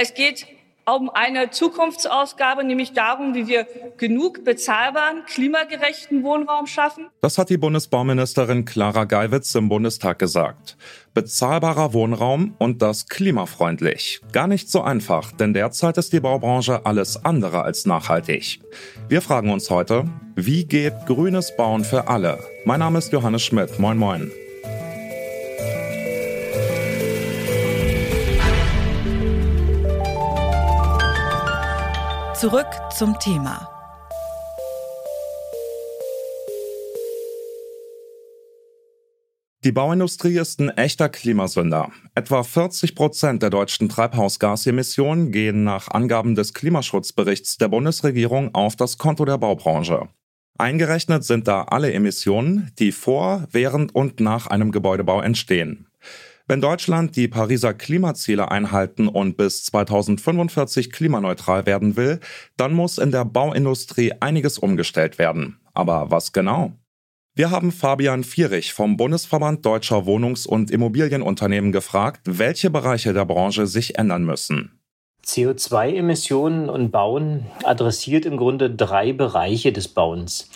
Es geht um eine Zukunftsausgabe, nämlich darum, wie wir genug bezahlbaren, klimagerechten Wohnraum schaffen. Das hat die Bundesbauministerin Clara Geiwitz im Bundestag gesagt. Bezahlbarer Wohnraum und das klimafreundlich. Gar nicht so einfach, denn derzeit ist die Baubranche alles andere als nachhaltig. Wir fragen uns heute, wie geht grünes Bauen für alle? Mein Name ist Johannes Schmidt. Moin, moin. Zurück zum Thema. Die Bauindustrie ist ein echter Klimasünder. Etwa 40 Prozent der deutschen Treibhausgasemissionen gehen nach Angaben des Klimaschutzberichts der Bundesregierung auf das Konto der Baubranche. Eingerechnet sind da alle Emissionen, die vor, während und nach einem Gebäudebau entstehen. Wenn Deutschland die Pariser Klimaziele einhalten und bis 2045 klimaneutral werden will, dann muss in der Bauindustrie einiges umgestellt werden. Aber was genau? Wir haben Fabian Vierich vom Bundesverband Deutscher Wohnungs- und Immobilienunternehmen gefragt, welche Bereiche der Branche sich ändern müssen. CO2-Emissionen und Bauen adressiert im Grunde drei Bereiche des Bauens.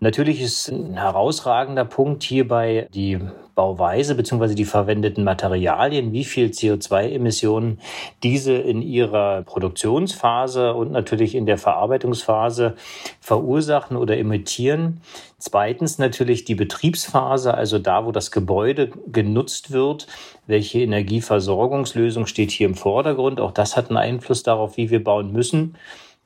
Natürlich ist ein herausragender Punkt hierbei die Bauweise bzw. die verwendeten Materialien, wie viel CO2-Emissionen diese in ihrer Produktionsphase und natürlich in der Verarbeitungsphase verursachen oder emittieren. Zweitens natürlich die Betriebsphase, also da, wo das Gebäude genutzt wird. Welche Energieversorgungslösung steht hier im Vordergrund? Auch das hat einen Einfluss darauf, wie wir bauen müssen.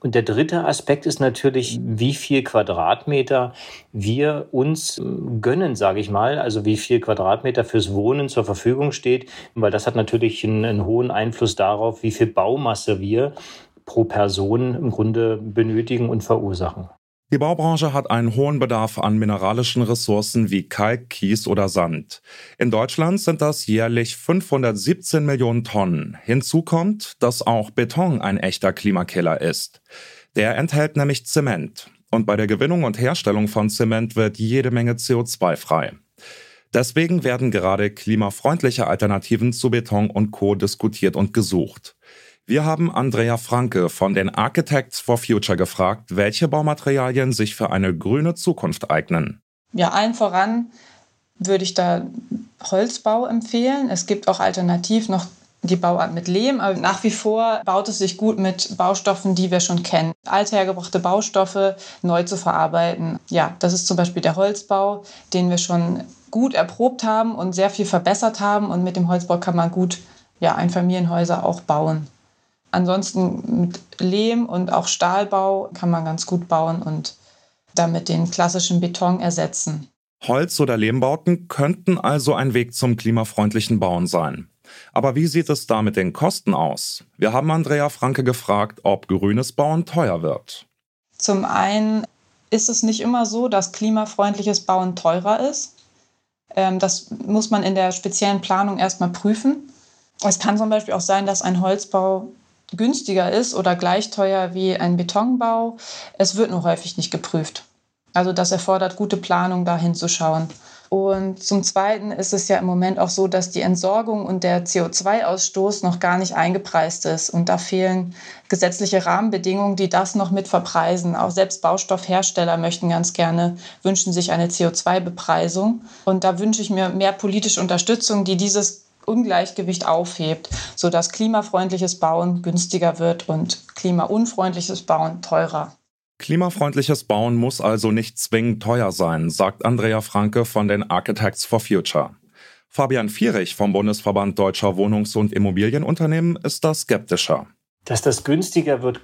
Und der dritte Aspekt ist natürlich, wie viel Quadratmeter wir uns ähm, gönnen, sage ich mal. Also wie viel Quadratmeter fürs Wohnen zur Verfügung steht, weil das hat natürlich einen, einen hohen Einfluss darauf, wie viel Baumasse wir pro Person im Grunde benötigen und verursachen. Die Baubranche hat einen hohen Bedarf an mineralischen Ressourcen wie Kalk, Kies oder Sand. In Deutschland sind das jährlich 517 Millionen Tonnen. Hinzu kommt, dass auch Beton ein echter Klimakiller ist. Der enthält nämlich Zement. Und bei der Gewinnung und Herstellung von Zement wird jede Menge CO2 frei. Deswegen werden gerade klimafreundliche Alternativen zu Beton und Co. diskutiert und gesucht. Wir haben Andrea Franke von den Architects for Future gefragt, welche Baumaterialien sich für eine grüne Zukunft eignen. Ja, allen voran würde ich da Holzbau empfehlen. Es gibt auch alternativ noch die Bauart mit Lehm, aber nach wie vor baut es sich gut mit Baustoffen, die wir schon kennen. Althergebrachte Baustoffe neu zu verarbeiten. Ja, das ist zum Beispiel der Holzbau, den wir schon gut erprobt haben und sehr viel verbessert haben. Und mit dem Holzbau kann man gut ja, Einfamilienhäuser auch bauen. Ansonsten mit Lehm und auch Stahlbau kann man ganz gut bauen und damit den klassischen Beton ersetzen. Holz- oder Lehmbauten könnten also ein Weg zum klimafreundlichen Bauen sein. Aber wie sieht es da mit den Kosten aus? Wir haben Andrea Franke gefragt, ob grünes Bauen teuer wird. Zum einen ist es nicht immer so, dass klimafreundliches Bauen teurer ist. Ähm, das muss man in der speziellen Planung erstmal prüfen. Es kann zum Beispiel auch sein, dass ein Holzbau günstiger ist oder gleich teuer wie ein Betonbau. Es wird nur häufig nicht geprüft. Also das erfordert gute Planung, da hinzuschauen. Und zum Zweiten ist es ja im Moment auch so, dass die Entsorgung und der CO2-Ausstoß noch gar nicht eingepreist ist. Und da fehlen gesetzliche Rahmenbedingungen, die das noch mit verpreisen. Auch selbst Baustoffhersteller möchten ganz gerne, wünschen sich eine CO2-Bepreisung. Und da wünsche ich mir mehr politische Unterstützung, die dieses Ungleichgewicht aufhebt, sodass klimafreundliches Bauen günstiger wird und klimaunfreundliches Bauen teurer. Klimafreundliches Bauen muss also nicht zwingend teuer sein, sagt Andrea Franke von den Architects for Future. Fabian Vierich vom Bundesverband Deutscher Wohnungs- und Immobilienunternehmen ist da skeptischer. Dass das günstiger wird,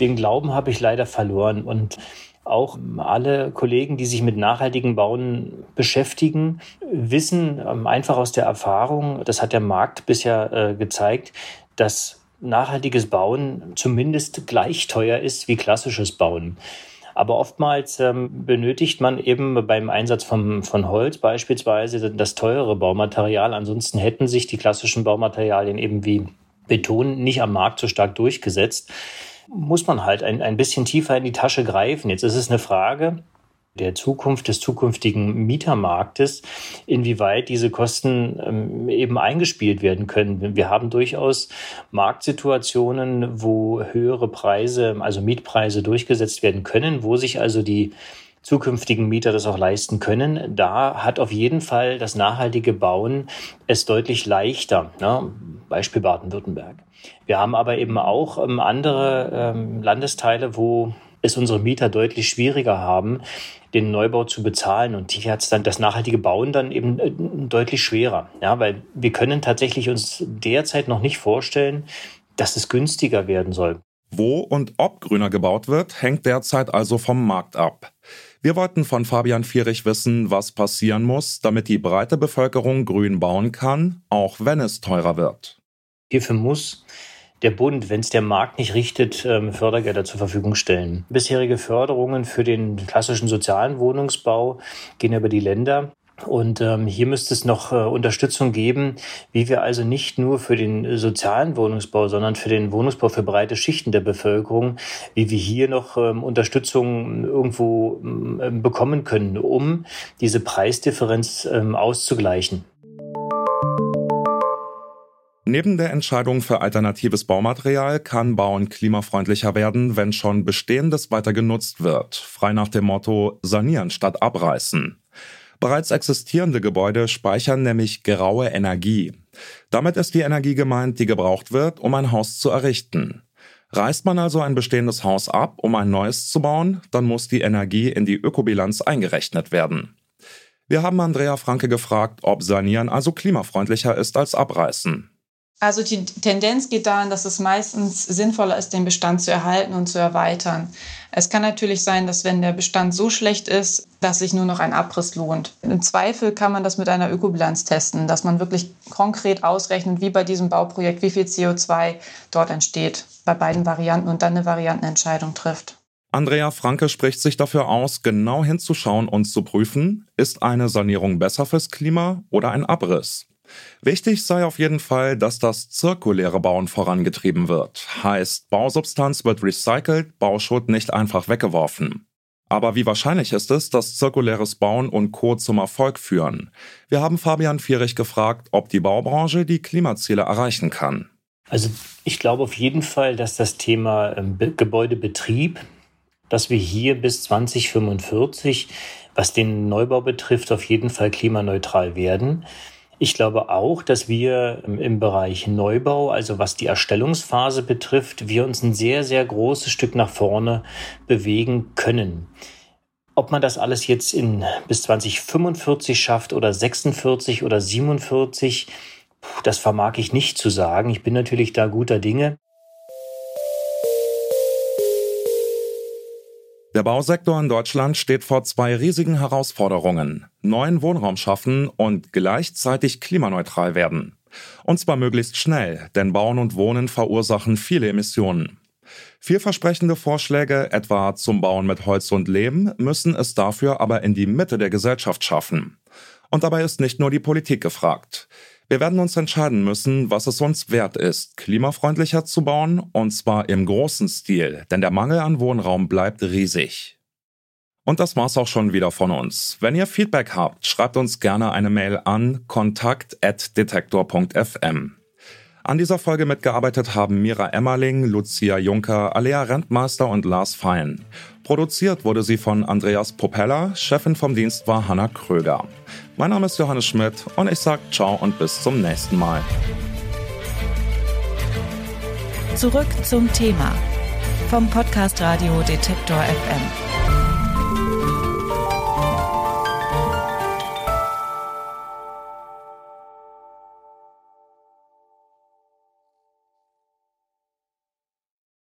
den Glauben habe ich leider verloren. Und auch alle Kollegen, die sich mit nachhaltigen Bauen beschäftigen, wissen ähm, einfach aus der Erfahrung, das hat der Markt bisher äh, gezeigt, dass nachhaltiges Bauen zumindest gleich teuer ist wie klassisches Bauen. Aber oftmals ähm, benötigt man eben beim Einsatz von, von Holz beispielsweise das teure Baumaterial. Ansonsten hätten sich die klassischen Baumaterialien eben wie Beton nicht am Markt so stark durchgesetzt. Muss man halt ein, ein bisschen tiefer in die Tasche greifen. Jetzt ist es eine Frage, der Zukunft des zukünftigen Mietermarktes, inwieweit diese Kosten ähm, eben eingespielt werden können. Wir haben durchaus Marktsituationen, wo höhere Preise, also Mietpreise durchgesetzt werden können, wo sich also die zukünftigen Mieter das auch leisten können. Da hat auf jeden Fall das nachhaltige Bauen es deutlich leichter. Ne? Beispiel Baden-Württemberg. Wir haben aber eben auch ähm, andere ähm, Landesteile, wo es unsere Mieter deutlich schwieriger haben, den Neubau zu bezahlen. Und hier hat es dann das nachhaltige Bauen dann eben äh, deutlich schwerer. Ja, weil wir können tatsächlich uns derzeit noch nicht vorstellen, dass es günstiger werden soll. Wo und ob grüner gebaut wird, hängt derzeit also vom Markt ab. Wir wollten von Fabian Vierich wissen, was passieren muss, damit die breite Bevölkerung grün bauen kann, auch wenn es teurer wird. Hierfür muss der Bund, wenn es der Markt nicht richtet, ähm, Fördergelder zur Verfügung stellen. Bisherige Förderungen für den klassischen sozialen Wohnungsbau gehen über die Länder. Und ähm, hier müsste es noch äh, Unterstützung geben, wie wir also nicht nur für den sozialen Wohnungsbau, sondern für den Wohnungsbau für breite Schichten der Bevölkerung, wie wir hier noch ähm, Unterstützung irgendwo ähm, bekommen können, um diese Preisdifferenz ähm, auszugleichen. Neben der Entscheidung für alternatives Baumaterial kann Bauen klimafreundlicher werden, wenn schon Bestehendes weiter genutzt wird, frei nach dem Motto sanieren statt abreißen. Bereits existierende Gebäude speichern nämlich graue Energie. Damit ist die Energie gemeint, die gebraucht wird, um ein Haus zu errichten. Reißt man also ein bestehendes Haus ab, um ein neues zu bauen, dann muss die Energie in die Ökobilanz eingerechnet werden. Wir haben Andrea Franke gefragt, ob Sanieren also klimafreundlicher ist als Abreißen. Also die Tendenz geht dahin, dass es meistens sinnvoller ist, den Bestand zu erhalten und zu erweitern. Es kann natürlich sein, dass wenn der Bestand so schlecht ist, dass sich nur noch ein Abriss lohnt. Im Zweifel kann man das mit einer Ökobilanz testen, dass man wirklich konkret ausrechnet, wie bei diesem Bauprojekt, wie viel CO2 dort entsteht bei beiden Varianten und dann eine Variantenentscheidung trifft. Andrea Franke spricht sich dafür aus, genau hinzuschauen und zu prüfen, ist eine Sanierung besser fürs Klima oder ein Abriss? Wichtig sei auf jeden Fall, dass das zirkuläre Bauen vorangetrieben wird. Heißt, Bausubstanz wird recycelt, Bauschutt nicht einfach weggeworfen. Aber wie wahrscheinlich ist es, dass zirkuläres Bauen und Co. zum Erfolg führen? Wir haben Fabian Vierich gefragt, ob die Baubranche die Klimaziele erreichen kann. Also ich glaube auf jeden Fall, dass das Thema ähm, Gebäudebetrieb, dass wir hier bis 2045, was den Neubau betrifft, auf jeden Fall klimaneutral werden. Ich glaube auch, dass wir im Bereich Neubau, also was die Erstellungsphase betrifft, wir uns ein sehr, sehr großes Stück nach vorne bewegen können. Ob man das alles jetzt in bis 2045 schafft oder 46 oder 47, das vermag ich nicht zu sagen. Ich bin natürlich da guter Dinge. Der Bausektor in Deutschland steht vor zwei riesigen Herausforderungen. Neuen Wohnraum schaffen und gleichzeitig klimaneutral werden. Und zwar möglichst schnell, denn Bauen und Wohnen verursachen viele Emissionen. Vielversprechende Vorschläge, etwa zum Bauen mit Holz und Lehm, müssen es dafür aber in die Mitte der Gesellschaft schaffen. Und dabei ist nicht nur die Politik gefragt. Wir werden uns entscheiden müssen, was es uns wert ist, klimafreundlicher zu bauen, und zwar im großen Stil, denn der Mangel an Wohnraum bleibt riesig. Und das war's auch schon wieder von uns. Wenn ihr Feedback habt, schreibt uns gerne eine Mail an kontakt.detektor.fm. An dieser Folge mitgearbeitet haben Mira Emmerling, Lucia Juncker, Alea Rentmeister und Lars Fein. Produziert wurde sie von Andreas Popella, Chefin vom Dienst war Hanna Kröger. Mein Name ist Johannes Schmidt und ich sage ciao und bis zum nächsten Mal. Zurück zum Thema vom Podcast Radio Detektor FM.